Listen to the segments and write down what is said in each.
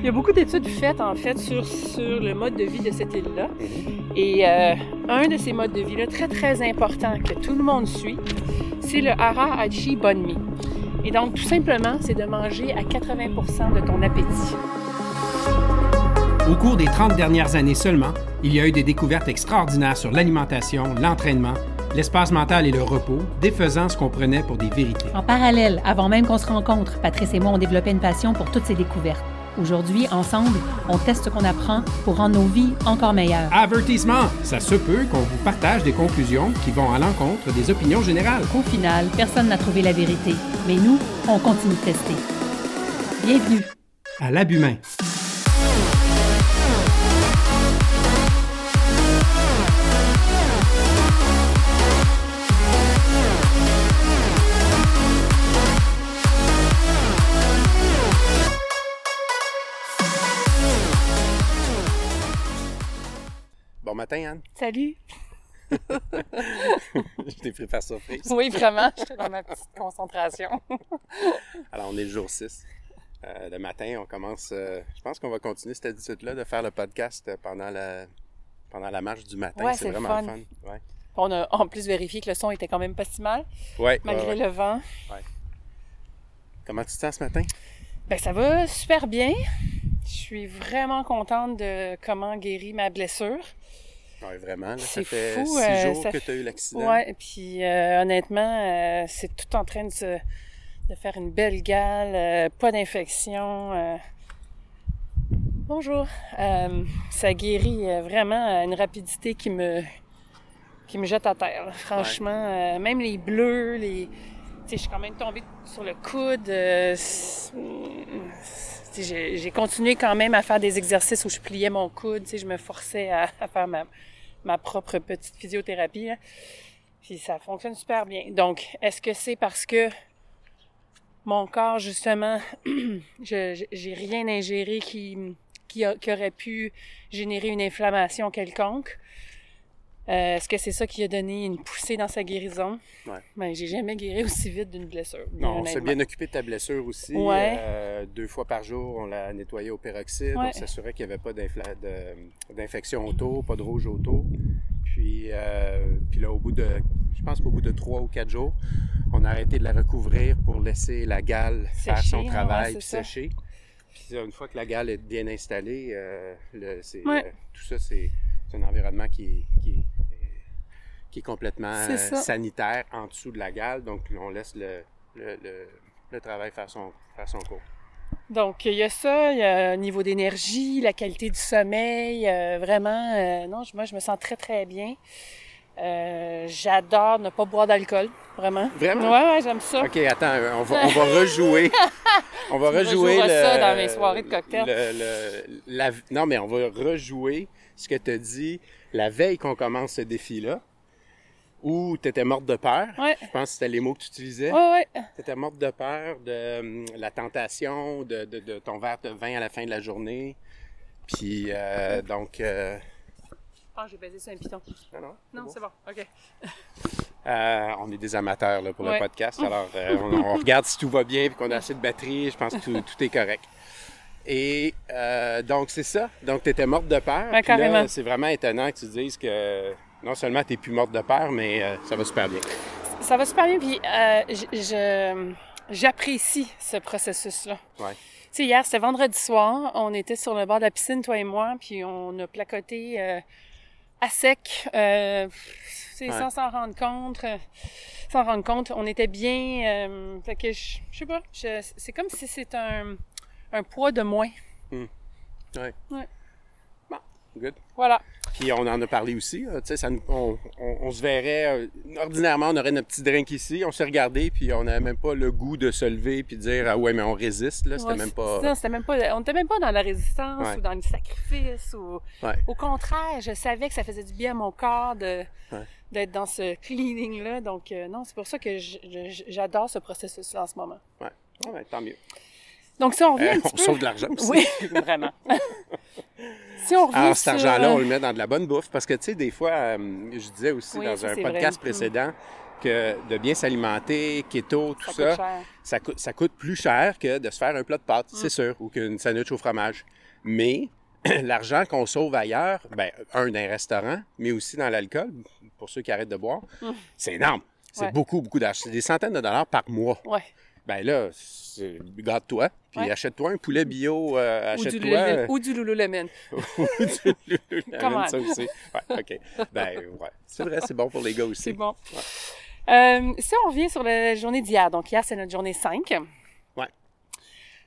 Il y a beaucoup d'études faites, en fait, sur, sur le mode de vie de cette île-là. Et euh, un de ces modes de vie-là, très, très important, que tout le monde suit, c'est le Hara Hachi Bonmi. Et donc, tout simplement, c'est de manger à 80% de ton appétit. Au cours des 30 dernières années seulement, il y a eu des découvertes extraordinaires sur l'alimentation, l'entraînement, l'espace mental et le repos, défaisant ce qu'on prenait pour des vérités. En parallèle, avant même qu'on se rencontre, Patrice et moi ont développé une passion pour toutes ces découvertes. Aujourd'hui, ensemble, on teste ce qu'on apprend pour rendre nos vies encore meilleures. Avertissement! Ça se peut qu'on vous partage des conclusions qui vont à l'encontre des opinions générales. Au final, personne n'a trouvé la vérité, mais nous, on continue de tester. Bienvenue À l'abhumain. Matin, Anne. Salut! Je t'ai pris par surprise. Oui, vraiment, j'étais dans ma petite concentration. Alors, on est le jour 6. Euh, le matin, on commence. euh, je pense qu'on va continuer cette habitude-là de faire le podcast pendant la, pendant la marche du matin. Ouais, c'est vraiment fun. le fun. Ouais. On a en plus vérifié que le son était quand même pas si mal, Ouais, malgré le vent. Comment tu te sens ce matin? Ben, ça va super bien. Je suis vraiment contente de comment guérit ma blessure. Oui, vraiment. là, ça fait fou, six euh, jours ça que tu as eu l'accident. Ouais, et puis euh, honnêtement, euh, c'est tout en train de, se- de faire une belle gale, euh, pas d'infection. euh. Bonjour. Euh, ça guérit vraiment à une rapidité qui me qui me jette à terre. là. Franchement, même les bleus, les je suis quand même tombée sur le coude. J'ai continué quand même à faire des exercices où je pliais mon coude. Je me forçais à, faire ma, propre petite physiothérapie. ça fonctionne super bien. Donc, est-ce que c'est parce que mon corps, justement, j'ai rien ingéré qui, qui aurait pu générer une inflammation quelconque? Euh, est-ce que c'est ça qui a donné une poussée dans sa guérison? Ouais. Ben, j'ai jamais guéri aussi vite d'une blessure. Non, on s'est bien occupé de ta blessure aussi. Ouais. Euh, deux fois par jour, on l'a nettoyé au peroxyde. Ouais. On s'assurait qu'il n'y avait pas d'infection auto, pas de rouge auto. Puis, euh, puis là, au bout de, je pense qu'au bout de trois ou quatre jours, on a arrêté de la recouvrir pour laisser la gale faire son travail puis ça. sécher. Puis une fois que la gale est bien installée, le- tout ça, c'est c'est un environnement qui qui est- qui est complètement euh, sanitaire en dessous de la gale. Donc, on laisse le, le, le- le travail faire son, faire son cours. Donc, il y a ça, il y a le niveau d'énergie, la qualité du sommeil, euh, vraiment, euh, non, moi, je me sens très, très bien. Euh, J'adore ne pas boire d'alcool, vraiment. Vraiment? Ouais, ouais, j'aime ça. OK, attends, on va, on va rejouer. On va rejouer le, ça dans mes soirées de cocktail. le- le- la- non, mais on va rejouer ce que tu as dit la veille qu'on commence ce défi-là, où tu étais morte de peur. Ouais. Je pense que c'était les mots que tu utilisais. Ouais, ouais. Tu étais morte de peur de hum, la tentation, de, de- de ton verre de vin à la fin de la journée. Puis, euh, donc... euh, Ah, j'ai baisé sur un piton. non, non, c'est bon, OK. Euh, on est des amateurs là, pour Ouais. le podcast, alors euh, on, on regarde si tout va bien et qu'on a assez de batterie. Je pense que tout, tout est correct. Et euh, donc, c'est ça. Donc, tu étais morte de peur. Ouais, c'est vraiment étonnant que tu dises que non seulement tu n'es plus morte de peur, mais euh, ça va super bien. Ça va super bien, puis euh, j'apprécie ce processus-là. Ouais. Tu sais, hier, c'était vendredi soir, on était sur le bord de la piscine, toi et moi, puis on a placoté euh, à sec, euh, Ouais. sans s'en rendre compte, euh, sans rendre compte, on était bien, fait que je je sais pas, c'est comme si c'est un, un poids de moins. Ouais. Ouais. Bon, good. Voilà. Puis on en a parlé aussi. ça nous- on, on- on se verrait. euh, ordinairement, on aurait notre petit drink ici. On s'est regardé, puis on n'avait même pas le goût de se lever puis de dire ah ouais, mais on résiste. Là, c'était Ouais, même pas. non, c'était même pas. On n'était même pas dans la résistance Ouais. ou dans le sacrifice. Ou... Ouais. Au contraire, je savais que ça faisait du bien à mon corps de, d'être dans ce cleaning-là. Donc, euh, non, c'est pour ça que j'adore ce processus-là en ce moment. Ouais, tant mieux. Donc, si on revient Euh, un petit on peu... sauve de l'argent aussi. Oui, vraiment. si on revient Alors, cet sur- argent-là, on le met dans de la bonne bouffe parce que, tu sais, des fois, euh, je disais aussi Oui, dans un podcast vrai. précédent que de bien s'alimenter, keto, tout Ça ça, coûte cher. ça, coûte, ça coûte plus cher que de se faire un plat de pâtes, Mm. c'est sûr, ou qu'une sandwich au fromage. Mais l'argent qu'on sauve ailleurs, ben, un, dans un restaurant, mais aussi dans l'alcool, pour ceux qui arrêtent de boire, c'est énorme. C'est Mm. Ouais. beaucoup, beaucoup d'argent. C'est des centaines de dollars par mois. Ouais. Ben là, garde-toi, puis Ouais. achète-toi un poulet bio, euh, achète-toi... Ou du Lululemon. ou du Lululemon, ça aussi. Ouais, OK. Ben, ouais. C'est vrai, c'est bon pour les gars aussi. C'est bon. Euh, si on revient sur la journée d'hier, donc hier, c'est notre journée 5. Ouais.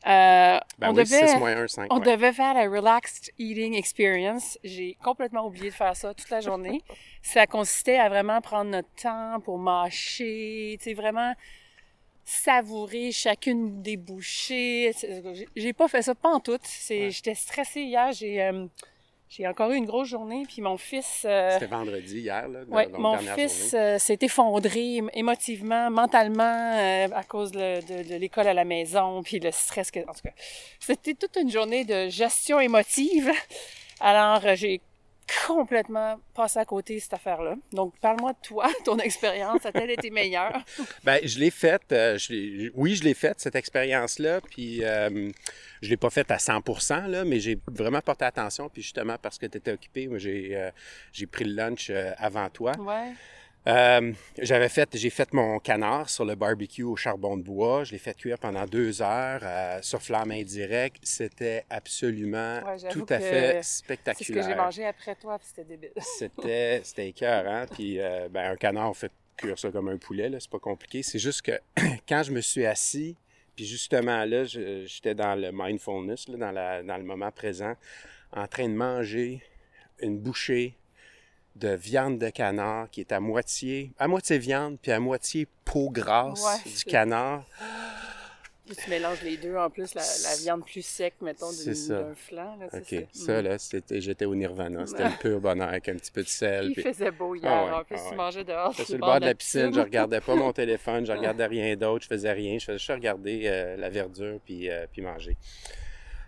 Euh, Ben on oui, devait, 6 moins 1, 5. On ouais. devait faire la Relaxed Eating Experience. J'ai complètement oublié de faire ça toute la journée. ça consistait à vraiment prendre notre temps pour mâcher, tu sais, vraiment savourer chacune des bouchées. J'ai- pas fait ça pas en tout. Ouais. J'étais stressée hier. J'ai, euh, j'ai encore eu une grosse journurnée. Puis mon fils... euh, C'était vendredi hier, là, donc mon fils journée. euh, s'est effondré ém- émotivement, mentalement, euh, à cause de, de- de l'école à la maison, puis le stress que... En tout cas, c'était toute une journée de gestion émotive. Alors, j'ai complètement passé à côté cette affaire-là. Donc, parle-moi de toi, ton expérience, a-t-elle été meilleure? Ben, je l'ai faite. euh, oui, je l'ai faite, cette expérience-là. Puis, euh, je l'ai pas faite à 100% là, mais j'ai vraiment porté attention. Puis, justement, parce que tu étais occupé, moi, j'ai euh, j'ai pris le lunch euh, avant toi. Ouais. Euh, j'avais fait, j'ai fait mon canard sur le barbecue au charbon de bois. Je l'ai fait cuire pendant deux heures euh, sur flamme indirecte. C'était absolument Ouais, tout à fait C'est ce spectaculaire. que j'ai mangé après toi, puis c'était débile. C'était, c'était écœurant. Puis, euh, ben, un canard, on fait cuire ça comme un poulet, là. C'est pas compliqué. C'est juste que quand je me suis assis, puis justement là, j'étais dans le mindfulness, là, dans, la, dans le moment présent, en train de manger une bouchée de viande de canard qui est à moitié, à moitié viande, puis à moitié peau grasse Ouais, du canard. Puis tu mélanges les deux, en plus, la, la viande plus sec, mettons, d'un flanc. Là, OK, c'est- ça, Mm. là, j'étais au nirvana. C'était le pur bonheur avec un petit peu de sel. Il puis- faisait beau hier. Ah ouais, en plus, ah tu mangeais dehors. J'étais sur le bord de la piscine, je regardais pas mon téléphone, je regardais rien d'autre, je faisais rien, je faisais juste regarder euh, la verdure puis, euh, puis manger.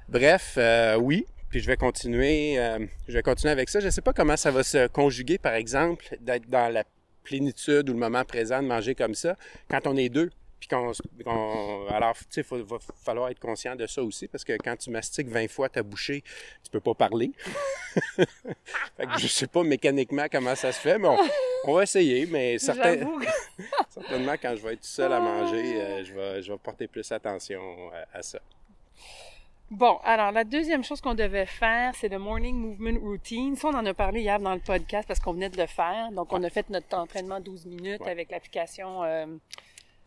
Bref, euh, oui, puis je vais continuer, euh, je vais continuer avec ça. Je sais pas comment ça va se conjuguer, par exemple, d'être dans la plénitude ou le moment présent de manger comme ça quand on est deux. Puis qu'on, qu'on- alors, tu sais, il va falloir être conscient de ça aussi, parce que quand tu mastiques 20 fois ta bouchée, tu peux pas parler. fait que je sais pas mécaniquement comment ça se fait, mais on, on va essayer. Mais certain- certainement, quand je vais être seul à manger, euh, je, vais, je vais porter plus attention à, à ça. Bon, alors la deuxième chose qu'on devait faire, c'est le morning movement routine. Ça, on en a parlé hier dans le podcast parce qu'on venait de le faire. Donc, on a fait notre entraînement 12 minutes Ouais. avec l'application euh,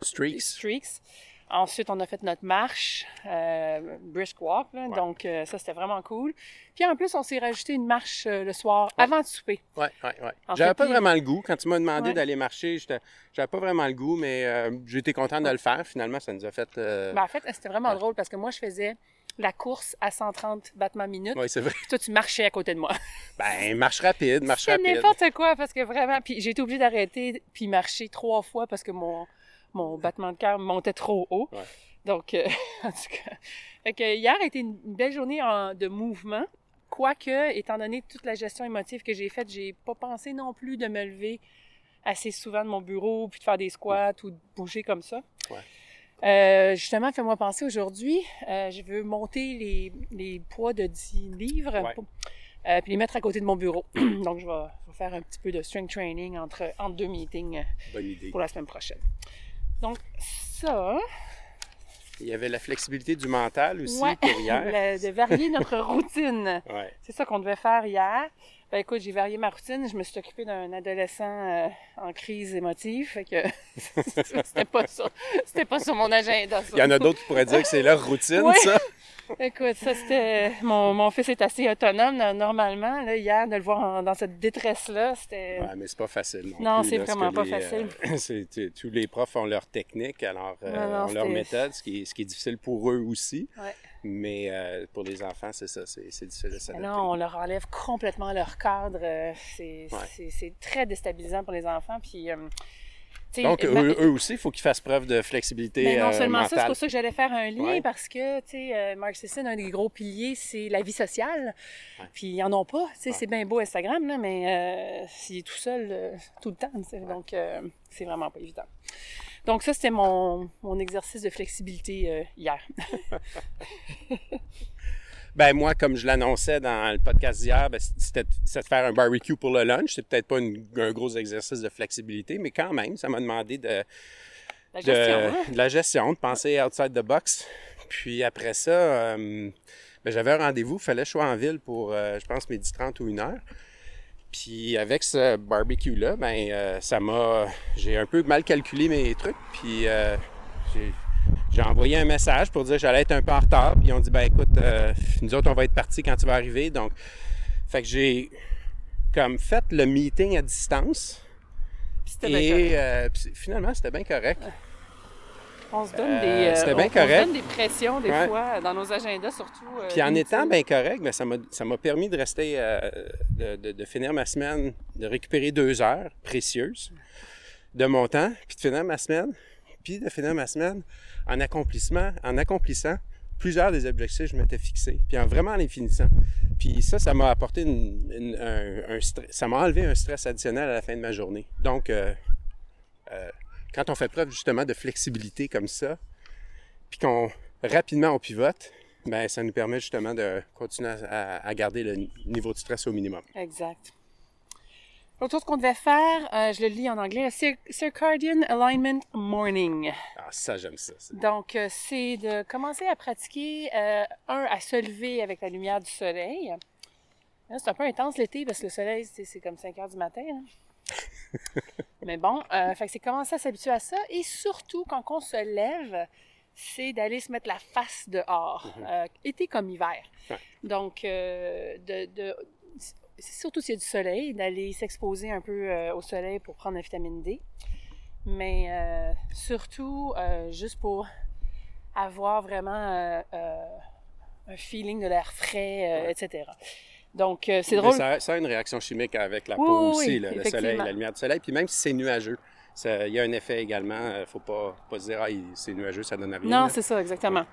Streaks. Streaks. Ensuite, on a fait notre marche, euh, brisk walk. là. Ouais. Donc, euh, ça, c'était vraiment cool. Puis en plus, on s'est rajouté une marche euh, le soir avant de souper. Ouais, ouais. En J'avais pas puis- vraiment le goût. Quand tu m'as demandé Ouais. d'aller marcher, j'étais- j'avais pas vraiment le goût, mais été content de le faire. Finalement, ça nous a fait. Ben, en fait, c'était vraiment drôle parce que moi, je faisais la course à 130 battements minutes. Oui, c'est vrai. Puis toi, tu marchais à côté de moi. Ben, marche rapide, marche rapide. n'importe quoi parce que vraiment. Puis j'ai été obligée d'arrêter puis marcher trois fois parce que mon, mon battement de cœur montait trop haut. Ouais. Donc, euh, en tout cas. Fait que hier a été une belle journée en- de mouvement. Quoique, étant donné toute la gestion émotive que j'ai faite, j'ai pas pensé non plus de me lever assez souvent de mon bureau puis de faire des squats ou de bouger comme ça. Ouais. Euh, justement, fais-moi penser aujourd'hui, euh, je veux monter les, les poids de 10 livres Ouais. pour- euh, puis les mettre à côté de mon bureau. Donc, je vais, je vais faire un petit peu de strength training entre, entre deux meetings Bonne idée. pour la semaine prochaine. Donc, ça, Il y avait la flexibilité du mental aussi ouais, pour hier. le- de varier notre routine. Ouais. C'est ça qu'on devait faire hier. Ben écoute, j'ai varié ma routine. Je me suis occupée d'un adolescent euh, en crise émotive. Fait que c'était pas ça. C'était pas sur mon agenda. ça. Il y en a d'autres qui pourraient dire que c'est leur routine, ça. Écoute, ça c'était. Mon, mon fils est assez autonome là, normalement. Là, hier, de le voir en- dans cette détresse-là, c'était. Ouais, mais c'est pas facile. Non, Non, plus, c'est là, ce vraiment pas les, facile. euh, c'est- tous les profs ont leur technique, alors euh, Non, non, ont leur méthode, ce qui, est, ce qui est difficile pour eux aussi. Ouais. Mais euh, pour les enfants, c'est ça, c'est difficile de s'adapter. non, on leur enlève complètement leur cadre. euh, C'est Ouais. très déstabilisant pour les enfants. Puis, euh, Donc, ma- eux, aussi, il faut qu'ils fassent preuve de flexibilité Ben, non euh, seulement ça, c'est pour ça que j'allais faire un lien Ouais. parce que, tu sais, Mark Sisson, un des gros piliers, c'est la vie sociale. Ouais. Puis ils en ont pas. Tu sais, Ouais. c'est bien beau Instagram, là, mais euh, s'il est tout seul euh, tout le temps, donc c'est vraiment pas évident. Donc ça, c'était mon, mon exercice de flexibilité euh, hier. Ben moi, comme je l'annonçais dans le podcast d'hier, ben, c'était c'était de faire un barbecue pour le lunch. C'est peut-être pas une- un gros exercice de flexibilité, mais quand même, ça m'a demandé de, La de, gestion, hein? de la gestion, de penser outside the box. Puis après ça, euh, ben, j'avais un rendez-vous, il fallait que je sois en ville pour, euh, je pense, midi 30 ou une heure. Puis avec ce barbecue-là, ben, euh, ça m'a. J'ai un peu mal calculé mes trucs. Puis euh, j'ai, envoyé un message pour dire que j'allais être un peu en retard. Puis ils ont dit, ben écoute, euh, nous autres, on va être partis quand tu vas arriver. Donc, fait que j'ai comme fait le meeting à distance. Puis bien. Et puis finalement, c'était bien correct. On se donne euh, des, euh, on- bien on se correct. donne des pressions des Ouais. fois dans nos agendas, surtout. euh, Puis en étant bien correct, ben, ça m'a permis de rester, euh, de, de- de finir ma semaine, de récupérer deux heures précieuses de mon temps, puis de finir ma semaine, puis de finir ma semaine en accomplissement, en accomplissant plusieurs des objectifs que je m'étais fixés, puis en vraiment les finissant. Puis ça, ça m'a apporté une- une- un, un stress, ça m'a enlevé un stress additionnel à la fin de ma journée. Donc, euh, euh, quand on fait preuve justement de flexibilité comme ça, puis qu'on rapidement on pivote, ben ça nous permet justement de continuer à, garder le niveau de stress au minimum. Exact. L'autre chose qu'on devait faire, euh, je le lis en anglais, Cir- Circadian Alignment Morning. Ah, ça, j'aime ça. ça. Donc, euh, c'est de commencer à pratiquer, euh, un, à se lever avec la lumière du soleil. Là, C'est un peu intense l'été parce que le soleil, c'est c'est comme 5 heures du matin. hein. Mais bon, euh, fait que c'est commencer à s'habituer à ça? Et surtout, quand on se lève, c'est d'aller se mettre la face dehors, euh, été comme hiver. Ouais. Donc, euh, de, de- c'est surtout s'il y a du soleil, d'aller s'exposer un peu au soleil pour prendre la vitamine D. Mais surtout, juste pour avoir vraiment un feeling de l'air frais, Ouais. etc. Donc, euh, c'est Mais drôle. Ça, ça a une réaction chimique avec la Oui, peau oui, aussi, oui, là, le soleil, la lumière du soleil. Puis même si c'est nuageux, il y a un effet également. Il ne faut pas, pas se dire, ah, c'est nuageux, ça donne à rien. Non, c'est ça, exactement.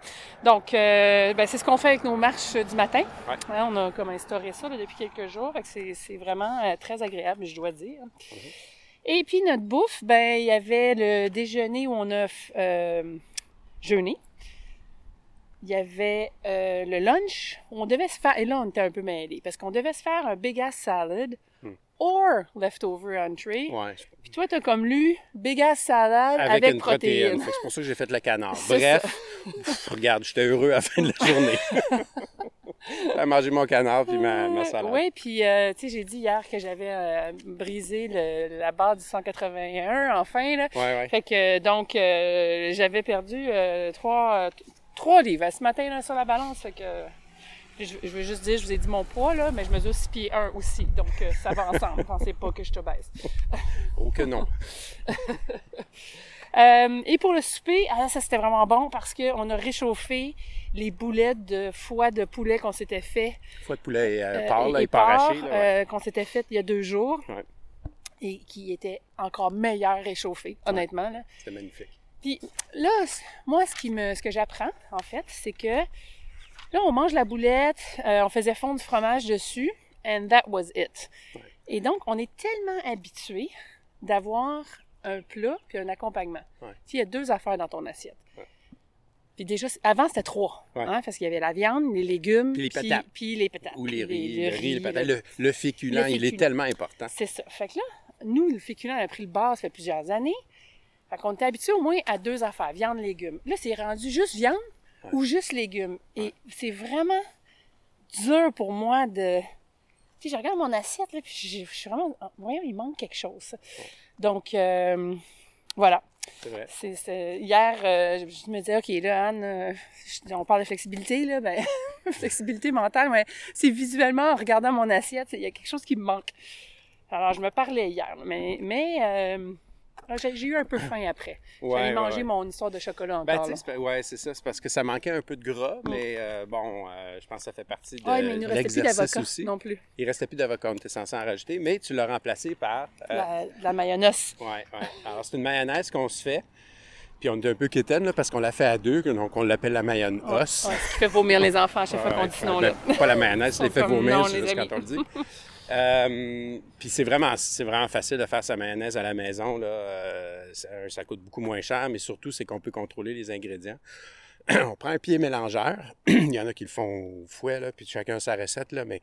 Donc, euh, ben, c'est ce qu'on fait avec nos marches du matin. Ouais. Hein, on a comme instauré ça là, depuis quelques jours. C'est, vraiment euh, très agréable, je dois dire. Mm-hmm. Et puis, notre bouffe, ben, il y avait le déjeuner où on a euh, jeûné. Il y avait euh, le lunch on devait se faire... Et là, on était un peu mêlés parce qu'on devait se faire un big ass salad Hmm. or leftover entree. Ouais, Puis toi, t'as comme lu big ass salade avec, avec, une protéines. protéine. C'est pour ça que j'ai fait le canard. Bref, pff, regarde, j'étais heureux à la fin de la journée. J'ai mangé mon canard puis ma, ma salade. Oui, puis euh, tu sais, j'ai dit hier que j'avais euh, brisé le- la barre du 181, enfin, là. Ouais, ouais. Fait que, donc, euh, j'avais perdu euh, trois, euh, t- trois livres ce matin, là, sur la balance. Fait que, je, je veux juste dire, je vous ai dit mon poids, là, mais je mesure 6 pieds 1 aussi. Donc, euh, ça va ensemble. Pensez pas que je te baisse. Oh que non. Euh, et pour le souper, ah, ça c'était vraiment bon parce qu'on a réchauffé les boulettes de foie de poulet qu'on s'était fait Foie de poulet euh, euh, et et porc, ouais. euh, qu'on s'était fait il y a deux jours Ouais. et qui était encore meilleur réchauffé, honnêtement. C'était magnifique. Puis là, moi, ce, qui me, ce que j'apprends, en fait, c'est que là, on mange la boulette, euh, on faisait fondre du fromage dessus, and that was it. Ouais. Et donc, on est tellement habitué d'avoir un plat puis un accompagnement. Ouais. Il y a deux affaires dans ton assiette. Ouais. Puis déjà, avant, c'était trois. Ouais. hein, parce qu'il y avait la viande, les légumes, Puis les patates. puis les patates. Ou les riz, le riz, le le- patate. Le, le féculent, le il est féculent. tellement important. c'est ça. Fait que là, nous, le féculent a pris le bas, ça fait plusieurs années. Fait qu'on était habitué au moins à deux affaires, viande, légumes. Là, c'est rendu juste viande Ouais. ou juste légumes. Et c'est vraiment dur pour moi de... Tu sais, je regarde mon assiette, là, puis je je suis vraiment... ah, Voyons, il manque quelque chose. Donc, euh, voilà. C'est vrai. Hier, euh, je me disais, OK, là, Anne, euh, je- on parle de flexibilité, là, ben, flexibilité mentale, mais c'est visuellement, en regardant mon assiette, il y a quelque chose qui me manque. Alors, je me parlais hier, mais, mais euh, J'ai j'ai eu un peu faim après. J'ai Ouais, mangé ouais. mon histoire de chocolat Ben, encore. là. sais, c'est pas- ouais, c'est ça. C'est parce que ça manquait un peu de gras, mais euh, bon, euh, je pense que ça fait partie de Ah, mais il nous restait plus d'avocat non plus. Il restait plus d'avocat, on était censé en rajouter, mais tu l'as remplacé par. euh, La, la mayonnaise. Ouais, ouais. Alors, c'est une mayonnaise qu'on se fait. Puis on est un peu quétaine, là, parce qu'on l'a fait à deux, donc on l'appelle la mayonnaise. Ouais, ce qui fait vomir les enfants à chaque fois qu'on dit ce nom-là. Ben, pas la mayonnaise, les fait vomir, non, c'est quand on le dit. Euh, puis c'est vraiment, c'est vraiment facile de faire sa mayonnaise à la maison. Là. Euh, ça, ça coûte beaucoup moins cher, mais surtout, c'est qu'on peut contrôler les ingrédients. on prend un pied mélangeur. Il y en a qui le font au fouet, là, puis chacun sa recette. Là, mais...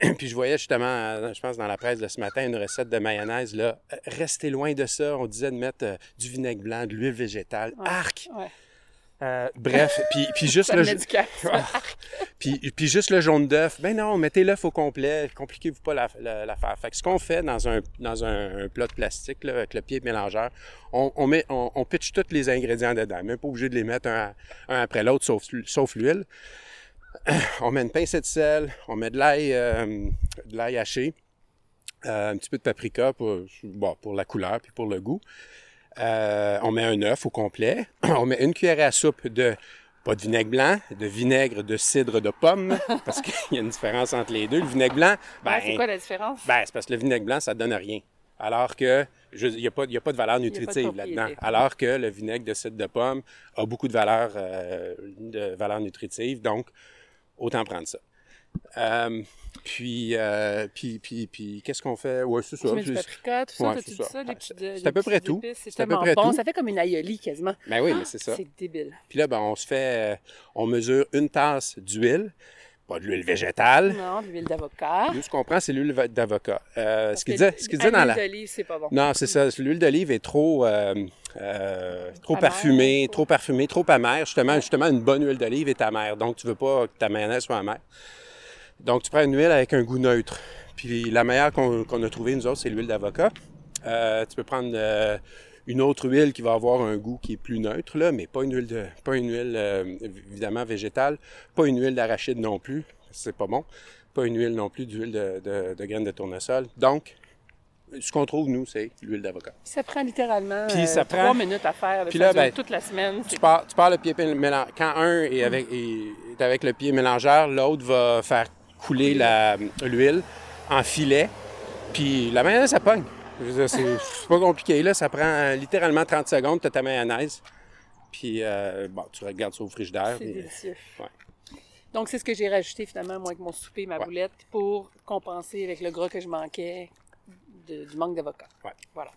puis je voyais justement, je pense dans la presse de ce matin, une recette de mayonnaise. Là. Euh, Restez loin de ça. On disait de mettre euh, du vinaigre blanc, de l'huile végétale. Ouais. Arc! Ouais. Euh, bref, puis, puis juste le... Ah. Puis, puis juste le jaune d'œuf, ben non, mettez l'œuf au complet, compliquez-vous pas la- la- l'affaire. fait que ce qu'on fait dans un, dans un, un plat de plastique, là, avec le pied mélangeur, on, on, met, on, on pitche tous les ingrédients dedans, même pas obligé de les mettre un, un après l'autre, sauf, sauf l'huile. On met une pincée de sel, on met de l'ail, euh, de l'ail haché, euh, un petit peu de paprika pour, bon, pour la couleur puis pour le goût. Euh, on met un œuf au complet. On met une cuillère à soupe de, pas de vinaigre blanc, de vinaigre de cidre de pomme, parce qu'il y a une différence entre les deux. Le vinaigre blanc, ben, Ouais, c'est quoi la différence? ben, c'est parce que le vinaigre blanc, ça donne rien. Alors que, il n'y a, pas- a de valeur de nutritive là-dedans. Alors que le vinaigre de cidre de pomme a beaucoup de valeur, euh, de valeur nutritive. Donc, autant prendre ça. Euh, puis, euh, puis, puis, puis, qu'est-ce qu'on fait? Ouais, c'est ça. tu mets du Puis- paprika, tout ça, Ouais, dit ça. Ah, petites- c'est à peu près tout. C'est à peu tellement près bon. tout. Ça fait comme une aioli quasiment. Ben oui, mais c'est ça. C'est débile. Puis là, ben, on se fait, euh, on mesure une tasse d'huile, pas de l'huile végétale. Non, de l'huile d'avocat. Nous, ce qu'on prend, c'est l'huile d'avocat. Euh, ce qu'il disait, ce qu'il disait dans la... l'huile d'olive, c'est pas bon. Non, c'est ça. L'huile d'olive est trop, euh, euh, trop parfumée, trop- trop parfumée, trop amère. Justement, justement, une bonne huile d'olive est amère. Donc, tu veux pas que ta mayonnaise soit amère. Donc, tu prends une huile avec un goût neutre. Puis, la meilleure qu'on a trouvée, nous autres, c'est l'huile d'avocat. Euh, tu peux prendre euh, une autre huile qui va avoir un goût qui est plus neutre, là, mais pas une huile, de, pas une huile euh, évidemment végétale, pas une huile d'arachide non plus, c'est pas bon, pas une huile non plus d'huile de, de, de graines de tournesol. Donc, ce qu'on trouve, nous, c'est l'huile d'avocat. Ça prend littéralement Puis euh, ça prend- trois minutes à faire. Puis là, ben, toute la semaine. Tu pars, tu pars le pied mélan- Quand un est avec, est avec le pied mélangeur, l'autre va faire couler l'huile en filet. Puis la mayonnaise, ça pogne. C'est pas compliqué. Là. Ça prend euh, littéralement 30 secondes, tu as ta mayonnaise. Puis euh, bon, tu regardes ça au frigidaire. C'est délicieux. ouais. Donc, c'est ce que j'ai rajouté finalement, moi, avec mon souper, ma Ouais. boulette, pour compenser avec le gras que je manquais de- du manque d'avocat. Ouais. Voilà.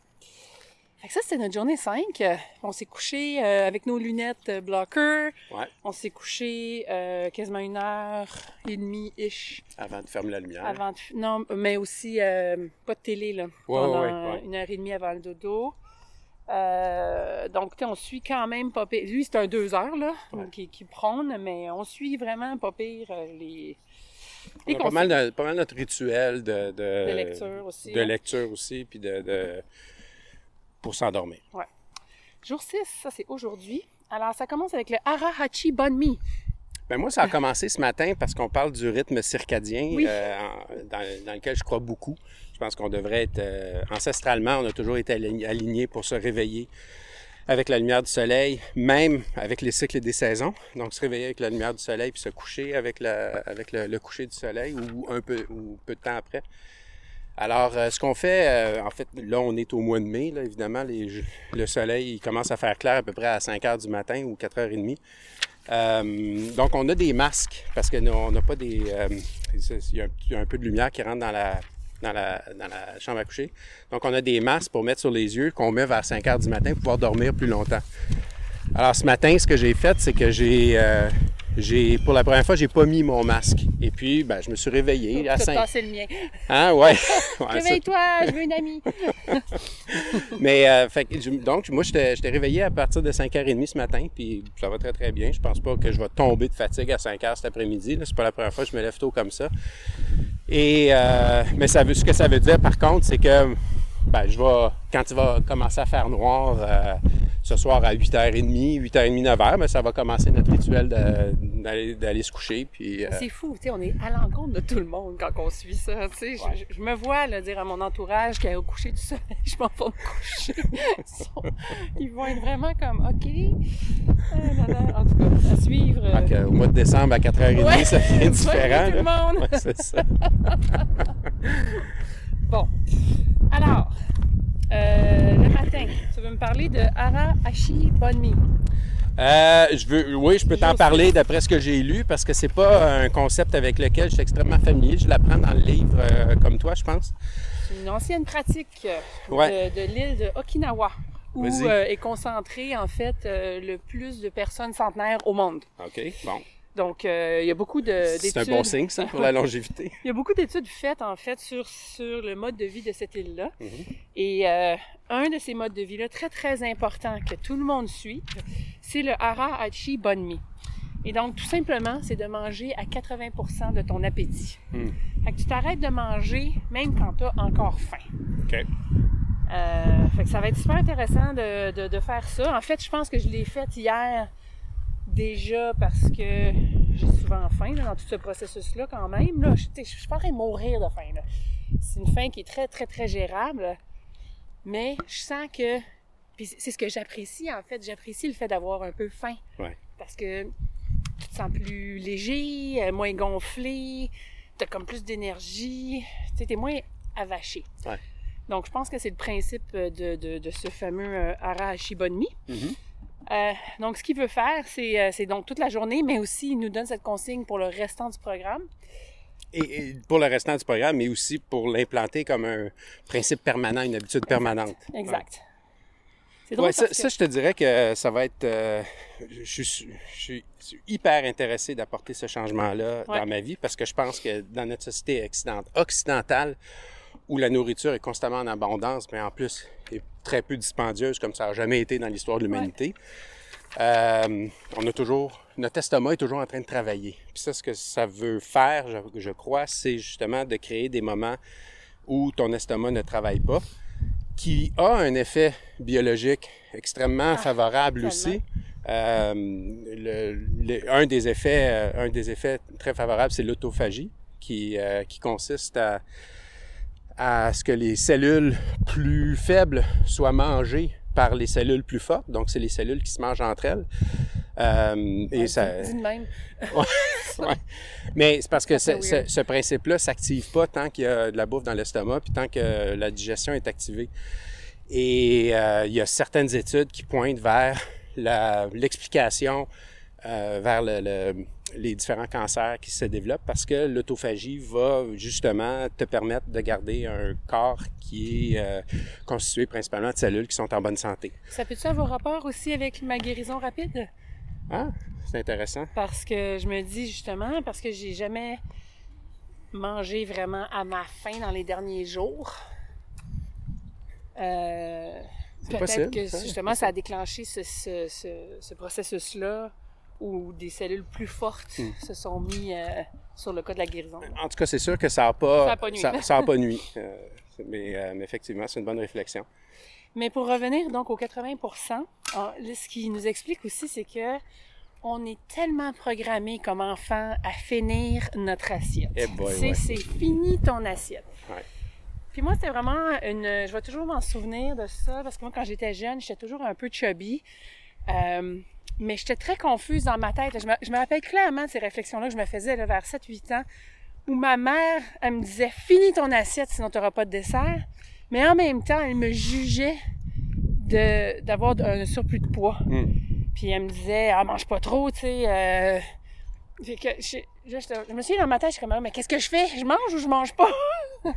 Ça, c'était notre journée 5. Euh, On s'est couché euh, avec nos lunettes euh, blocker. Ouais, On s'est couché euh, quasiment une heure et demie-ish avant de fermer la lumière. avant de... Non, mais aussi euh, pas de télé, là. Ouais, pendant ouais, une heure et demie avant le dodo. Donc, tu on suit quand même pas pire. Lui, c'est un deux heures, là, qui, qui prône, mais on suit vraiment pas pire les, On les a pas mal, de- pas mal notre rituel de, de, de lecture aussi. de hein. lecture aussi, puis de, de- pour s'endormir. Jour 6, ça, c'est aujourd'hui. Alors, ça commence avec le Arahachi Banh Mi. Ben moi, ça a commencé ce matin parce qu'on parle du rythme circadien Oui. euh, dans, dans lequel je crois beaucoup. Je pense qu'on devrait être... euh, ancestralement, on a toujours été align- alignés pour se réveiller avec la lumière du soleil, même avec les cycles des saisons. Donc, se réveiller avec la lumière du soleil puis se coucher avec, la, avec le, le coucher du soleil ou un peu, ou peu de temps après. Alors, euh, ce qu'on fait, euh, en fait, là, on est au mois de mai, là, évidemment, le soleil il commence à faire clair à peu près à 5 heures du matin ou 4 heures et demie. Euh, donc, on a des masques parce que on n'a pas des. euh, il, y a un, peu de lumière qui rentre dans la, dans, la, dans la chambre à coucher. Donc, on a des masques pour mettre sur les yeux qu'on met vers 5 heures du matin pour pouvoir dormir plus longtemps. Alors, ce matin, ce que j'ai fait, c'est que j'ai. J'ai, pour la première fois, j'ai pas mis mon masque. Et puis, ben, je me suis réveillé à Tu 5. tasser le mien. Hein, ouais. Réveille-toi, je veux une amie. mais euh, fait je- donc, moi, j'étais j'étais réveillé à partir de 5h30 ce matin, puis ça va très, très bien. Je pense pas que je vais tomber de fatigue à 5h cet après-midi. C'est pas la première fois que je me lève tôt comme ça. Et, euh, mais ça veut, ce que ça veut dire, par contre, c'est que ben, je vais, quand il va commencer à faire noir, euh, ce soir à 8h30, 8h30, 9h, mais ça va commencer notre rituel d'aller se coucher. Puis, euh, C'est fou, tu sais, on est à l'encontre de tout le monde quand on suit ça. Tu sais, je, je, me vois là, dire à mon entourage qu'au coucher du soleil, je m'en vais me coucher. Ils vont être vraiment comme, OK. Ah, en tout cas, à suivre. Euh... au mois de décembre à 4h30, ouais. ça fait différent. Tout le monde. Ouais, c'est ça. bon. Alors, euh, le matin, tu veux me parler de Hara Ashi Bonmi? Euh, je veux, oui, je peux t'en parler d'après ce que j'ai lu parce que c'est pas un concept avec lequel je suis extrêmement familier. Je l'apprends dans le livre euh, comme toi, je pense. C'est une ancienne pratique ouais. de, de l'île de Okinawa où euh, est concentré en fait euh, le plus de personnes centenaires au monde. OK, bon. Donc, euh, il y a beaucoup d'études. C'est un bon signe, ça, pour la longévité. il y a beaucoup d'études faites, en fait, sur, sur le mode de vie de cette île-là. Mm -hmm. Et euh, un de ces modes de vie-là, très, très important, que tout le monde suit, c'est le Hara Hachi Bonmi. Et donc, tout simplement, c'est de manger à 80% de ton appétit. Mm. Fait que tu t'arrêtes de manger même quand tu as encore faim. OK. Euh, fait que ça va être super intéressant de, de, de faire ça. En fait, je pense que je l'ai fait hier déjà parce que j'ai souvent faim là, dans tout ce processus-là quand même. Là. Je, je suis pas en train de mourir de faim. C'est une faim qui est très, très, très gérable. Mais je sens que... Puis c'est ce que j'apprécie en fait. J'apprécie le fait d'avoir un peu faim. Ouais. Parce que tu te sens plus léger, moins gonflé, t'as comme plus d'énergie, tu es moins avaché. Ouais. Donc je pense que c'est le principe de, de, de, ce fameux euh. Mm -hmm. Euh, donc, ce qu'il veut faire, c'est euh, donc toute la journée, mais aussi il nous donne cette consigne pour le restant du programme. Et, et pour le restant du programme, mais aussi pour l'implanter comme un principe permanent, une habitude permanente. Exact. Ouais. C'est drôle Ouais, ça, que- ça, je te dirais que ça va être. euh, je, suis, je hyper intéressé d'apporter ce changement-là Ouais. dans ma vie parce que je pense que dans notre société occident- occidentale, où la nourriture est constamment en abondance, mais en plus est très peu dispendieuse, comme ça n'a jamais été dans l'histoire de l'humanité, euh, on a toujours. Notre estomac est toujours en train de travailler. Puis ça, ce que ça veut faire, je, je crois, c'est justement de créer des moments où ton estomac ne travaille pas, qui a un effet biologique extrêmement favorable tellement. aussi. Euh, le- le- un, des effets, euh, un des effets très favorables, c'est l'autophagie, qui, euh, qui consiste à, à ce que les cellules plus faibles soient mangées par les cellules plus fortes. Donc, c'est les cellules qui se mangent entre elles. Euh, et Ouais, ça, dis de même. Ouais. Mais c'est parce que ce, principe-là s'active pas tant qu'il y a de la bouffe dans l'estomac, puis tant que la digestion est activée. Et euh, il y a certaines études qui pointent vers l'explication euh, vers le- le- les différents cancers qui se développent parce que l'autophagie va justement te permettre de garder un corps qui est euh, constitué principalement de cellules qui sont en bonne santé. Ça peut-tu avoir rapport aussi avec ma guérison rapide? Ah, c'est intéressant. Parce que je me dis justement, parce que j'ai jamais mangé vraiment à ma faim dans les derniers jours. Euh, Peut-être que justement ça a déclenché ce, ce, ce, ce processus-là où des cellules plus fortes Hmm. se sont mis euh, sur le cas de la guérison. En tout cas, c'est sûr que ça n'a pas, Ça a pas nuit. ça, ça a pas nuit. Euh, mais, euh, mais effectivement, c'est une bonne réflexion. Mais pour revenir donc aux 80 ah, là, ce qui nous explique aussi, c'est que on est tellement programmé comme enfant à finir notre assiette. Eh boy, c'est, ouais. c'est fini ton assiette. Ouais. Puis moi, c'était vraiment une... Je vais toujours m'en souvenir de ça, parce que moi, quand j'étais jeune, j'étais toujours un peu chubby. Euh, mais j'étais très confuse dans ma tête. Je me, je me rappelle clairement de ces réflexions-là que je me faisais là, vers 7-8 ans, où ma mère, elle me disait « Finis ton assiette, sinon tu n'auras pas de dessert ». Mais en même temps, elle me jugeait d'avoir un surplus de poids. Hmm. Puis elle me disait, ah, mange pas trop, tu sais. Euh... Que je, je, je, je me suis dit dans ma tête, je suis comme, Ah, mais qu'est-ce que je fais? Je mange ou je mange pas?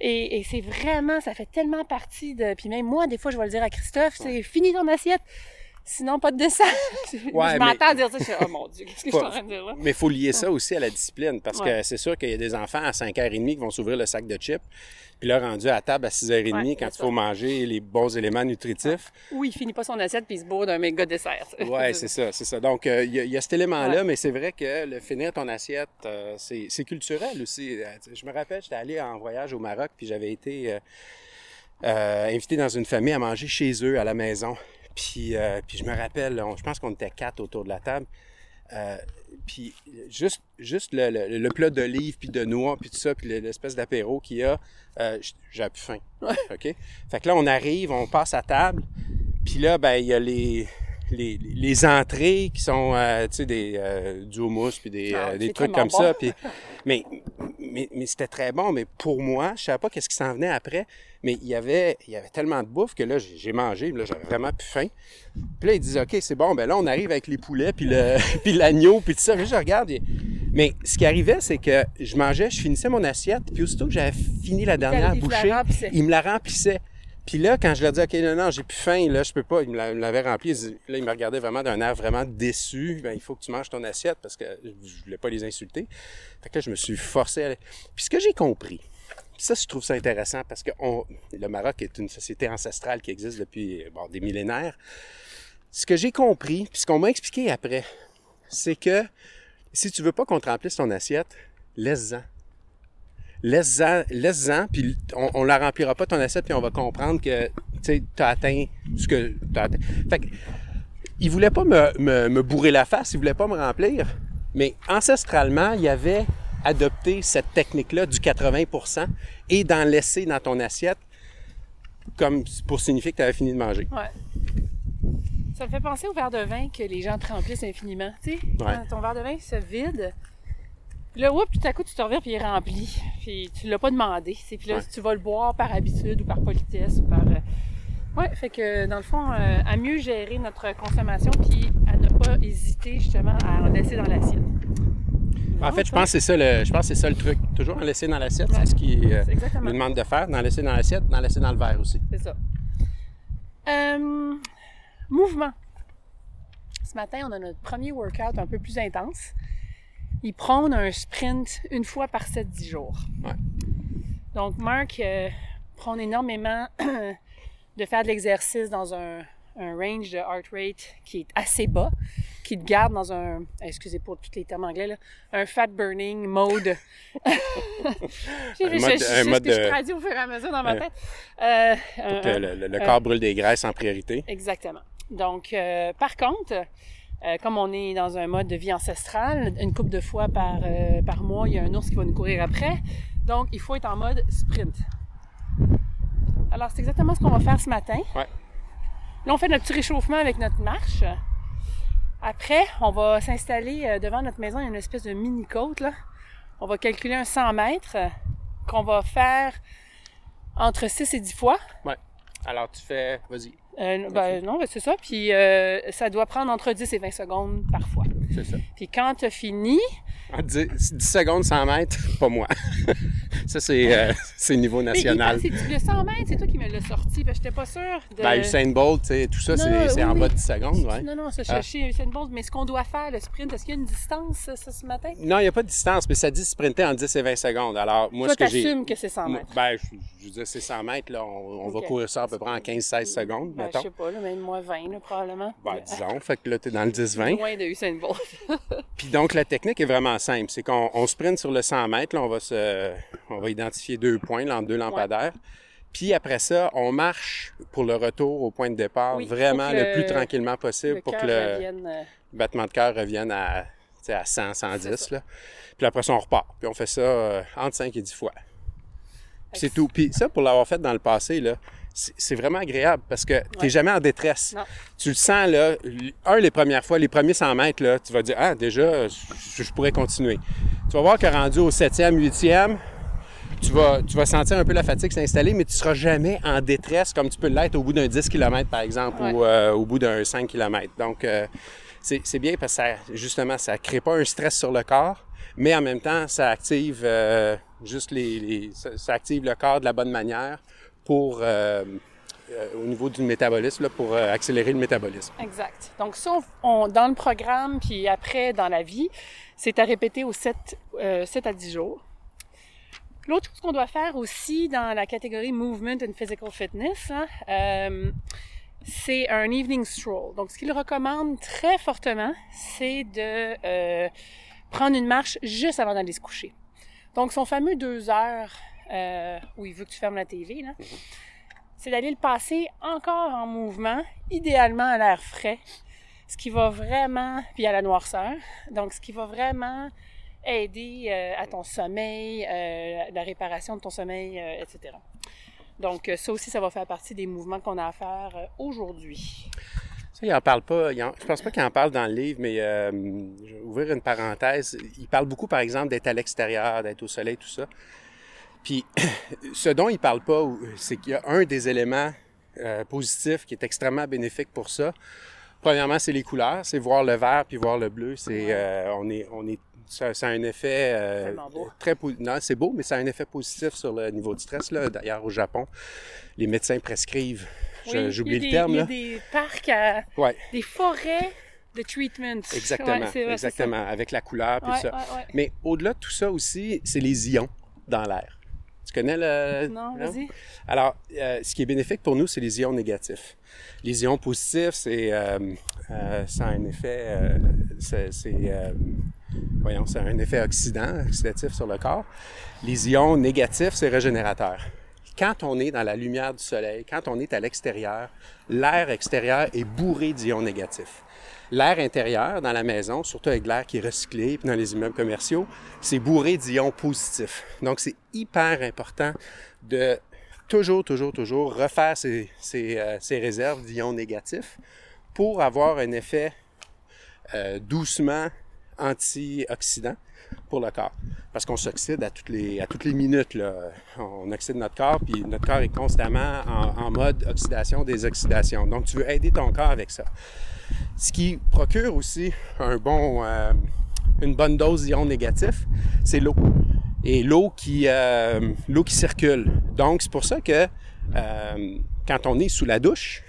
et et c'est vraiment, ça fait tellement partie de. Puis même moi, des fois, je vais le dire à Christophe, c'est fini ton assiette, sinon pas de dessert. Ouais, je mais- m'entends dire ça, je suis, oh mon Dieu, qu'est-ce que je suis en train de dire là? Mais il faut lier ça aussi à la discipline parce Ouais. que c'est sûr qu'il y a des enfants à 5h30 qui vont s'ouvrir le sac de chips. Puis là, rendu à table à 6h30, Ouais, quand il faut manger les bons éléments nutritifs. Ou il finit pas son assiette puis il se bourre d'un méga dessert. Ouais, c'est ça, c'est ça. Donc, euh, il y, a- il y a cet élément-là, mais c'est vrai que le finir ton assiette, euh, c'est culturel aussi. Euh, Je me rappelle, j'étais allé en voyage au Maroc, puis j'avais été euh, invité dans une famille à manger chez eux, à la maison. Puis, euh, puis je me rappelle, on- je pense qu'on était quatre autour de la table. Euh, puis juste, juste le, le, le plat d'olive, puis de noix, puis tout ça, puis l'espèce d'apéro qu'il y a, euh, j'ai plus faim. OK? Fait que là, on arrive, on passe à table, puis là, ben, il y a les, les, les entrées qui sont, euh, tu sais, des, euh, du houmous, puis des, Ah, des trucs comme ça. Puis, mais mais, mais c'était très bon. Mais pour moi, je savais pas qu'est-ce qui s'en venait après. Mais il y avait, il y avait tellement de bouffe que là, j'ai mangé. Là, j'avais vraiment plus faim. Puis là, ils disent, OK, c'est bon. Ben là, on arrive avec les poulets, puis le, puis l'agneau, puis tout ça. Puis je regarde. et- Mais ce qui arrivait, c'est que je mangeais, je finissais mon assiette, puis aussitôt que j'avais fini la dernière il bouchée, remplissait. il me la remplissait. Puis là, quand je leur dis, OK, non, non, j'ai plus faim, là, je peux pas, il me la- il me l'avait rempli. Là, il me regardait vraiment d'un air vraiment déçu. Ben, il faut que tu manges ton assiette parce que je voulais pas les insulter. Fait que là, je me suis forcé à aller. Puis ce que j'ai compris, ça, je trouve ça intéressant parce que le Maroc est une société ancestrale qui existe depuis des millénaires. Ce que j'ai compris, puis ce qu'on m'a expliqué après, c'est que si tu veux pas qu'on te remplisse ton assiette, laisse-en. Laisse-en, laisse-en, puis on, on la remplira pas ton assiette, puis on va comprendre que tu as atteint ce que tu as atteint. Fait que, il voulait pas me, me, bourrer la face, il voulait pas me remplir, mais ancestralement, il avait adopté cette technique-là du 80% et d'en laisser dans ton assiette comme pour signifier que tu avais fini de manger. Ouais. Ça me fait penser au verre de vin que les gens te remplissent infiniment. Tu sais, Ouais. ton verre de vin se vide, puis là, oups, tout à coup, tu te reviens puis il est rempli. Puis tu l'as pas demandé. C'est Puis là, Ouais. tu vas le boire par habitude ou par politesse ou par. euh, Ouais, fait que dans le fond, euh, à mieux gérer notre consommation puis à ne pas hésiter justement à en laisser dans l'assiette. En fait, je pense que c'est ça le, je pense que c'est ça le truc. Toujours en laisser dans l'assiette, Ouais. c'est ce qui euh, nous demande de faire, d'en laisser dans l'assiette, d'en laisser dans le verre aussi. C'est ça. Euh, mouvement. Ce matin, on a notre premier workout un peu plus intense. Il prône un sprint une fois par 7-10 jours. Ouais. Donc, Marc euh, prône énormément de faire de l'exercice dans un, un range de heart rate qui est assez bas, qui te garde dans un, excusez pour tous les termes anglais, là, un fat burning mode. je, Un je- mode- je- un je- mode je de- traduis au fur et à mesure dans ma tête. Euh, Pour un- que un- le, corps brûle des graisses en priorité. Exactement. Donc, euh, par contre, euh, comme on est dans un mode de vie ancestrale, une couple de fois par, euh, par mois, il y a un ours qui va nous courir après. Donc, il faut être en mode sprint. Alors, c'est exactement ce qu'on va faire ce matin. Ouais. Là, on fait notre petit réchauffement avec notre marche. Après, on va s'installer euh, devant notre maison. Il y a une espèce de mini-côte, là. On va calculer un 100 mètres euh, qu'on va faire entre 6 et 10 fois. Ouais. Alors tu fais, vas-y, Euh, ben, non, ben, c'est ça. Puis euh, ça doit prendre entre 10 et 20 secondes parfois. c'est ça. Puis quand tu as fini, En 10, 10 secondes, 100 mètres, pas moi. ça, c'est euh, niveau mais national. c'est- le 100 mètres, c'est toi qui me l'as sorti. Parce que j'étais pas sûre de... Ben, Usain Bolt, tu sais, tout ça, c'est en bas de 10 secondes, ouais. Non, non, ça, je Ah. cherchais Usain Bolt. Mais ce qu'on doit faire, le sprint, est-ce qu'il y a une distance, ça, ce matin? Non, il n'y a pas de distance, mais ça dit sprinter en 10 et 20 secondes. Alors, moi, toi, ce que j'ai... t'assumes que c'est 100 Moi, mètres. Ben, je, je veux dire, c'est 100 mètres, là. On, on va courir ça à peu près en 15-16 secondes, Ben, je mettons. sais pas, là, même moi 20, là, probablement. Ben, disons. Fait que là, t'es dans le 10-20. Loin de Usain Bolt. Puis donc, la technique est vraiment simple. C'est qu'on on sprint sur le 100 mètres. Là, on va se, on va identifier deux points, deux lampadaires. Puis après ça, on marche pour le retour au point de départ Oui, vraiment le, le- plus tranquillement possible le pour que le revienne, euh, battement de cœur revienne à, à 100, C'est 110. ça. Là. Puis après ça, on repart. Puis on fait ça euh, entre 5 et 10 fois. Puis c'est tout. Puis ça, pour l'avoir fait dans le passé, là, c'est vraiment agréable parce que tu Ouais. jamais en détresse. Non. Tu le sens, là, un, les premières fois, les premiers 100 mètres, là, tu vas dire, ah, déjà, je, je pourrais continuer. Tu vas voir que rendu au 7e, 8e, tu vas, tu vas sentir un peu la fatigue s'installer, mais tu seras jamais en détresse comme tu peux l'être au bout d'un 10 km, par exemple, Ouais. ou euh, au bout d'un 5 km. Donc, euh, c'est bien parce que ça, justement, ça crée pas un stress sur le corps, mais en même temps, ça active euh, juste les, les- ça, ça active le corps de la bonne manière pour au niveau du métabolisme, là, pour accélérer le métabolisme. Exact. Donc ça, on, dans le programme, puis après, dans la vie, c'est à répéter aux 7, euh, 7 à 10 jours. L'autre chose qu'on doit faire aussi dans la catégorie Movement and Physical Fitness, hein, euh, c'est un evening stroll. Donc, ce qu'il recommande très fortement, c'est de euh, prendre une marche juste avant d'aller se coucher. Donc, son fameux deux heures euh, où il veut que tu fermes la TV, c'est d'aller le passer encore en mouvement, idéalement à l'air frais, ce qui va vraiment, puis à la noirceur, donc ce qui va vraiment aider euh, à ton sommeil, euh, la réparation de ton sommeil, euh, etc. Donc ça aussi, ça va faire partie des mouvements qu'on a à faire aujourd'hui. Ça, il en parle pas. il en- je pense pas qu'il en parle dans le livre, mais je vais ouvrir une parenthèse. Il parle beaucoup, par exemple, d'être à l'extérieur, d'être au soleil, tout ça. Puis, ce dont il parle pas, c'est qu'il y a un des éléments positifs qui est extrêmement bénéfique pour ça. Premièrement, c'est les couleurs, c'est voir le vert puis voir le bleu. C'est, euh, on est, on est, ça, ça a un effet euh, très non, c'est beau, mais ça a un effet positif sur le niveau de stress. Là. D'ailleurs, au Japon, les médecins prescrivent. Oui, J'oublie le terme. Il y a des parcs, à- Ouais. des forêts de treatment. Exactement, Ouais, vrai, exactement, avec la couleur puis Ouais, ça. Mais au-delà de tout ça aussi, c'est les ions dans l'air. Tu connais le... Non, vas-y. Alors, euh, ce qui est bénéfique pour nous, c'est les ions négatifs. Les ions positifs, c'est euh, euh, ça a un effet, c'est, voyons, c'est un effet oxydant, oxydatif sur le corps. Les ions négatifs, c'est régénérateur. Quand on est dans la lumière du soleil, quand on est à l'extérieur, l'air extérieur est bourré d'ions négatifs. L'air intérieur dans la maison, surtout avec l'air qui est recyclé, puis dans les immeubles commerciaux, c'est bourré d'ions positifs. Donc, c'est hyper important de toujours, toujours, toujours refaire ces, euh, réserves d'ions négatifs pour avoir un effet euh, doucement antioxydant pour le corps. Parce qu'on s'oxyde à toutes les, minutes. On oxyde notre corps, puis notre corps est constamment en, en mode oxydation-désoxydation. Donc, tu veux aider ton corps avec ça. Ce qui procure aussi euh, une bonne dose d'ions négatifs, c'est l'eau. Et l'eau qui, euh, l'eau qui circule. Donc, c'est pour ça que euh, quand on est sous la douche,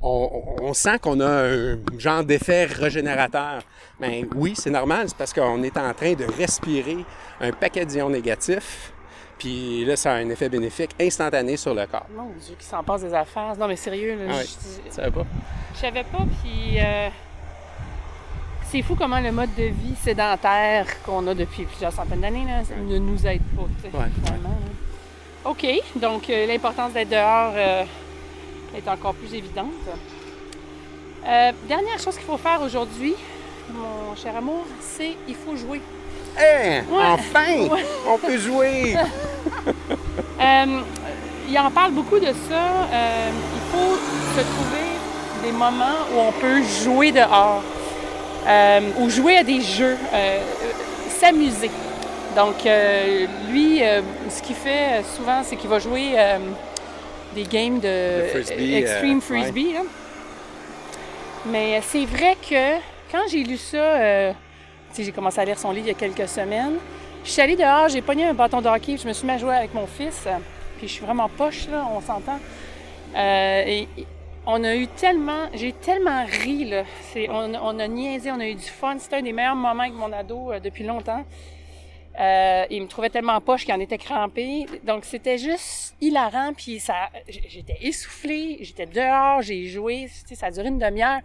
on, on- sent qu'on a un genre d'effet régénérateur. Mais oui, c'est normal, c'est parce qu'on est en train de respirer un paquet d'ions négatifs. Puis là, ça a un effet bénéfique instantané sur le corps. Mon Dieu, qui s'en passe des affaires. Non, mais sérieux, là, Ah ouais. je, Tu savais pas? je savais pas, puis euh, c'est fou comment le mode de vie sédentaire qu'on a depuis plusieurs centaines d'années là, ne nous aide pas, tu sais, Ouais, finalement. OK, donc euh, l'importance d'être dehors euh, est encore plus évidente. Euh, dernière chose qu'il faut faire aujourd'hui, mon cher amour, c'est il faut jouer. Hein? Ouais. Enfin! Ouais. On peut jouer! Euh, il en parle beaucoup de ça. Euh, il faut se trouver des moments où on peut jouer dehors euh, ou jouer à des jeux, s'amuser. Donc, lui, ce qu'il fait souvent, c'est qu'il va jouer des games de frisbee, Extreme Frisbee. là. Mais c'est vrai que quand j'ai lu ça, j'ai commencé à lire son livre il y a quelques semaines. Je suis allée dehors, j'ai pogné un bâton de hockey, je me suis mis à jouer avec mon fils. Puis je suis vraiment poche, là, on s'entend. Euh, et on a eu tellement, j'ai tellement ri, là. On, a niaisé, on a eu du fun. C'était un des meilleurs moments avec mon ado euh, depuis longtemps. Euh, il me trouvait tellement poche qu'il en était crampé. Donc c'était juste hilarant. Puis ça, j'étais essoufflée, j'étais dehors, j'ai joué. Ça a duré une demi-heure.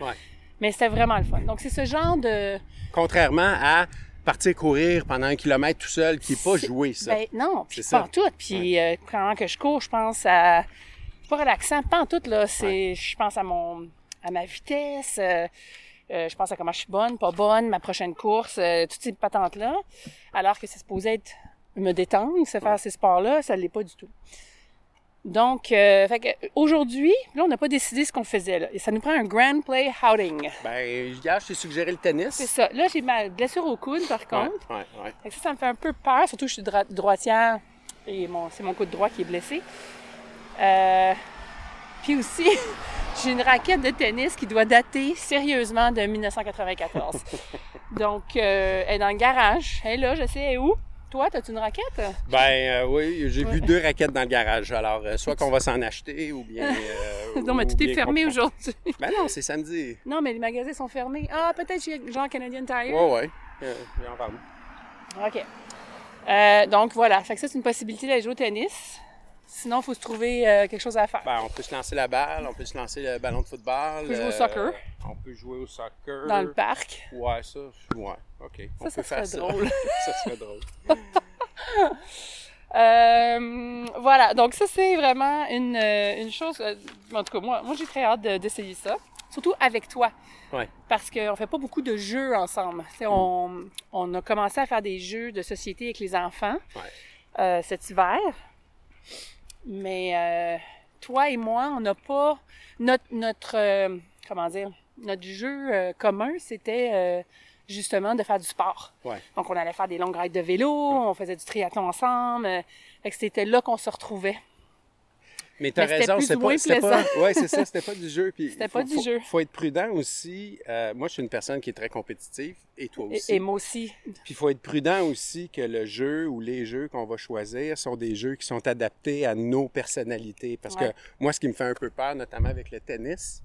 Mais c'était vraiment le fun. Donc c'est ce genre de... Contrairement à partir courir pendant un kilomètre tout seul, qui n'est pas joué, ça. Ben non, puis pas en tout. Puis euh, pendant que je cours, je pense à... Pas relaxant, pas en tout, là. C'est... Je pense à mon... à ma vitesse, euh, euh, je pense à comment je suis bonne, pas bonne, ma prochaine course, euh, toutes ces patentes-là. Alors que c'est supposé être me détendre, se faire ces sports-là, ça l'est pas du tout. Donc, euh, aujourd'hui, là, on n'a pas décidé ce qu'on faisait, là. Et ça nous prend un Grand Play Outing. Ben, hier, je t'ai suggéré le tennis. C'est ça. Là, j'ai ma blessure au coude, par contre. ouais, ouais. Fait que ça, ça me fait un peu peur, surtout que je suis droitière et mon, c'est mon coude droit qui est blessé. Euh, puis aussi, j'ai une raquette de tennis qui doit dater sérieusement de 1994. Donc, euh, elle est dans le garage. Elle est là, je sais, elle est où? Toi, as-tu une raquette? Ben euh, oui, j'ai Ouais. vu deux raquettes dans le garage. Alors, euh, soit qu'on va s'en acheter ou bien. euh, non, mais ou tout est fermé aujourd'hui. Ben non, c'est samedi. non, mais les magasins sont fermés. Ah, peut-être chez genre Canadian Tire. Ouais, ouais. Euh, j'en parle. OK. Donc, voilà. Fait que ça, c'est une possibilité d'aller jouer au tennis. Sinon, il faut se trouver euh, quelque chose à faire. Ben, on peut se lancer la balle, on peut se lancer le ballon de football. On peut jouer au euh, soccer. On peut jouer au soccer. Dans le parc. Ouais, ça, ouais, OK. on Ça, ça peut faire serait drôle. ça serait drôle. Euh, voilà, donc ça c'est vraiment une, euh, une chose. euh, En tout cas, moi, moi j'ai très hâte de- d'essayer ça, surtout avec toi. Ouais. Parce qu'on fait pas beaucoup de jeux ensemble. On, on a commencé à faire des jeux de société avec les enfants Ouais. euh, cet hiver. Mais euh, toi et moi, on n'a pas notre notre euh, comment dire notre jeu euh, commun, c'était euh, justement de faire du sport. Ouais. Donc on allait faire des longues rides de vélo, on faisait du triathlon ensemble. euh, fait que c'était là qu'on se retrouvait. Mais t'as raison, c'est pas, c'était pas, plaisant. ouais, c'est ça, c'était pas du jeu. Puis C'était faut- pas du faut- jeu. Faut être prudent aussi. Euh, moi, je suis une personne qui est très compétitive, et toi aussi. et moi aussi. Puis il faut être prudent aussi que le jeu ou les jeux qu'on va choisir sont des jeux qui sont adaptés à nos personnalités. Parce Ouais. que moi, ce qui me fait un peu peur, notamment avec le tennis,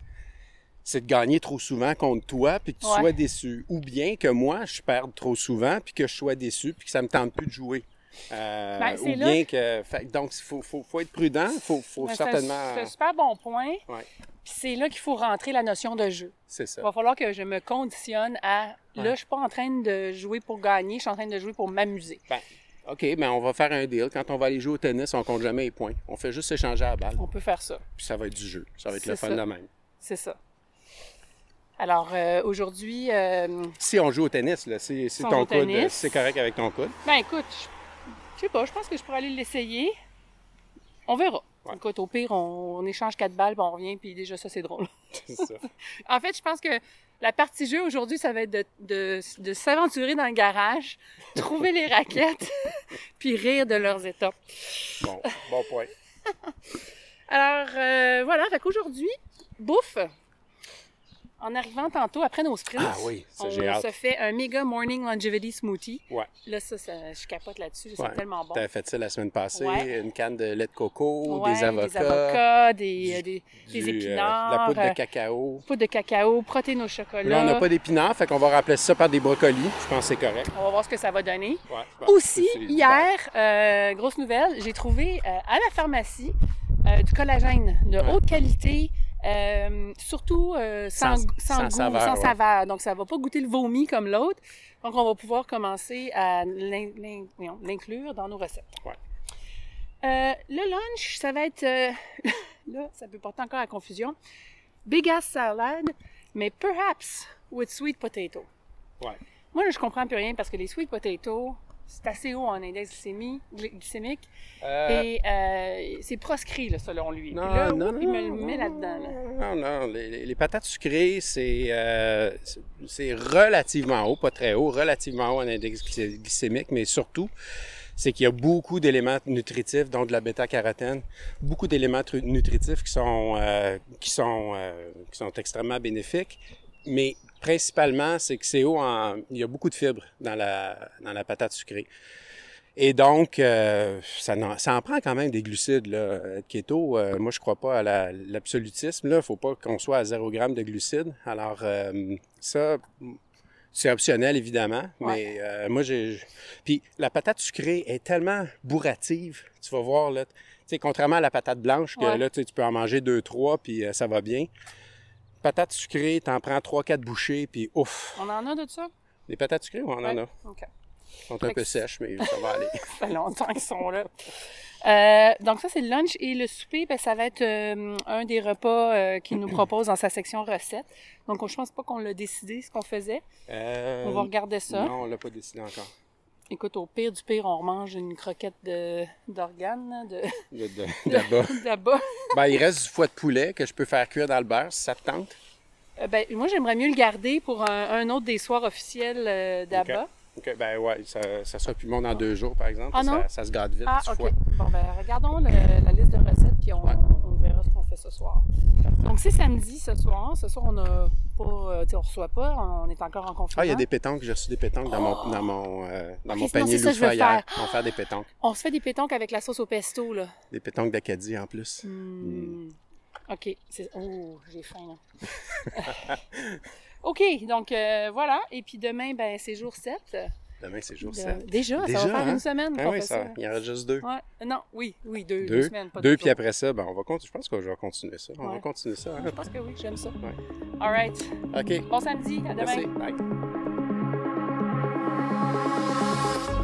c'est de gagner trop souvent contre toi puis que tu Ouais. sois déçu. Ou bien que moi, je perde trop souvent puis que je sois déçu puis que ça me tente plus de jouer. Euh, Ben, ou là bien que... fait- donc, il faut, faut, faut être prudent. Il faut, faut Ben, c'est un- certainement... C'est un super bon point. Ouais. Puis c'est là qu'il faut rentrer la notion de jeu. C'est Il ça. va falloir que je me conditionne à. Là, je suis pas en train de jouer pour gagner, je suis en train de jouer pour m'amuser. Ben, OK, ben on va faire un deal. Quand on va aller jouer au tennis, on compte jamais les points. On fait juste échanger à la balle. On peut faire ça. Puis ça va être du jeu. Ça va être le fun ça. de même. C'est ça. Alors, euh, aujourd'hui, euh, Si on joue au tennis, là, si, si Si on ton coude, c'est correct avec ton coude. ben écoute, je sais pas, je pense que je pourrais aller l'essayer. On verra. Ouais. Écoute, au pire, on, on échange quatre balles, puis on revient, puis déjà ça, c'est drôle. C'est ça. En fait, je pense que la partie jeu aujourd'hui, ça va être de, de, de s'aventurer dans le garage, trouver les raquettes, puis rire de leurs étapes. Bon, bon point. Alors, euh, voilà, fait qu'aujourd'hui, bouffe. En arrivant tantôt, après nos sprints, Ah oui, ça, on se fait un méga morning longevity smoothie. Ouais. Là, ça, ça- je capote là-dessus, Ouais. c'est tellement bon. T'avais fait ça la semaine passée. Ouais. Une canne de lait de coco, des avocats, des, avocats, des, du- euh, des, des du, euh, épinards, de la poudre euh, de cacao. poudre de cacao, protéines au chocolat. Là, on n'a pas d'épinards, fait qu'on va remplacer ça par des brocolis. Je pense que c'est correct. On va voir ce que ça va donner. Aussi, hier, euh, grosse nouvelle, j'ai trouvé euh, à la pharmacie euh, du collagène de haute qualité, euh, surtout euh, sans, Sans- sans sans goût, saveur, sans ouais. saveur. Donc, ça va pas goûter le vomi comme l'autre. Donc, on va pouvoir commencer à l'inclure dans nos recettes. Ouais. Euh, le lunch, ça va être... là, ça peut porter encore à confusion. Big ass salad, mais perhaps with sweet potato. Ouais. Moi, là, je comprends plus rien parce que les sweet potatoes, c'est assez haut en index glycémie- glycémique Euh, et euh, c'est proscrit, là, selon lui. Non, là, non, il me le met là-dedans. là. Non, non, les, patates sucrées, c'est euh, c'est- relativement haut, pas très haut, relativement haut en index glycé- glycémique, mais surtout, c'est qu'il y a beaucoup d'éléments nutritifs, dont de la bêta-carotène, beaucoup d'éléments tru- nutritifs qui sont, qui, sont, qui sont extrêmement bénéfiques, mais principalement, c'est que c'est haut en... Il y a beaucoup de fibres dans la, dans la patate sucrée. Et donc, euh, ça, en, ça en prend quand même des glucides. Là. Être Keto, euh, moi, je crois pas à la- l'absolutisme. Il ne faut pas qu'on soit à 0 g de glucides. Alors, euh, ça, c'est optionnel, évidemment. Mais euh, moi, j'ai... Puis, la patate sucrée est tellement bourrative. Tu vas voir, là... Tu sais, contrairement à la patate blanche, que Ouais. là, tu peux en manger deux, trois, puis euh, ça va bien. Patate sucrée, t'en prends trois, quatre bouchées, puis ouf! On en a de ça? Les patates sucrées, on en Ouais. a. OK. Elles sont un peu sèches, mais ça va aller. Ça fait longtemps qu'ils sont là. Euh, donc ça, c'est le lunch. Et le souper, ben, ça va être euh, un des repas euh, qu'il nous propose dans sa section recettes. Donc je pense pas qu'on l'a décidé, ce qu'on faisait. On va regarder ça. Non, on l'a pas décidé encore. Écoute, au pire du pire, on remange une croquette d'organes, là, de De, de- là-bas. ben, il reste du foie de poulet que je peux faire cuire dans le beurre si ça te tente. Euh, ben, moi, j'aimerais mieux le garder pour un, un autre des soirs officiels euh, d'Abba. OK, ben ouais, ça, ça sera plus bon dans deux jours, par exemple. Ah, non? ça, ça se gâte vite, Ah, du OK. foie. Bon, ben, regardons le- la liste de recettes, puis on, Ouais. Ce qu'on fait ce soir. Donc, c'est samedi ce soir. Ce soir, on n'a pas, euh, on reçoit pas, on est encore en confinement. Ah, il y a des pétanques, j'ai reçu des pétanques dans mon, dans mon, euh, dans Ok, mon panier ça loufa hier. faire. On va faire des pétanques. On se fait des pétanques avec la sauce au pesto, là. Des pétanques d'Acadie en plus. Hmm. OK. C'est- Oh, j'ai faim, là. OK, donc euh, voilà. Et puis demain, ben, c'est jour 7. Demain, c'est jour De- 7. Déjà, ça Déjà, va faire hein? une semaine Ah qu'on oui, fait ça, ça. il y en reste juste deux. Ouais. Non, oui, oui, deux, deux? Deux, semaines, pas deux deux puis après ça, ben, on va continuer. Je pense que je vais continuer ça. On Ouais. va continuer ça. hein? Je pense que oui, j'aime ça. Ouais. All right. OK. Bon samedi, à demain. Merci. Bye.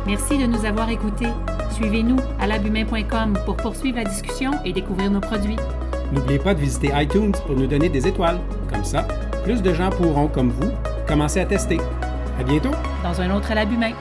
Merci de nous avoir écoutés. Suivez-nous à labumain.com pour poursuivre la discussion et découvrir nos produits. N'oubliez pas de visiter iTunes pour nous donner des étoiles. Comme ça, plus de gens pourront, comme vous, commencer à tester. À bientôt! Dans un autre à.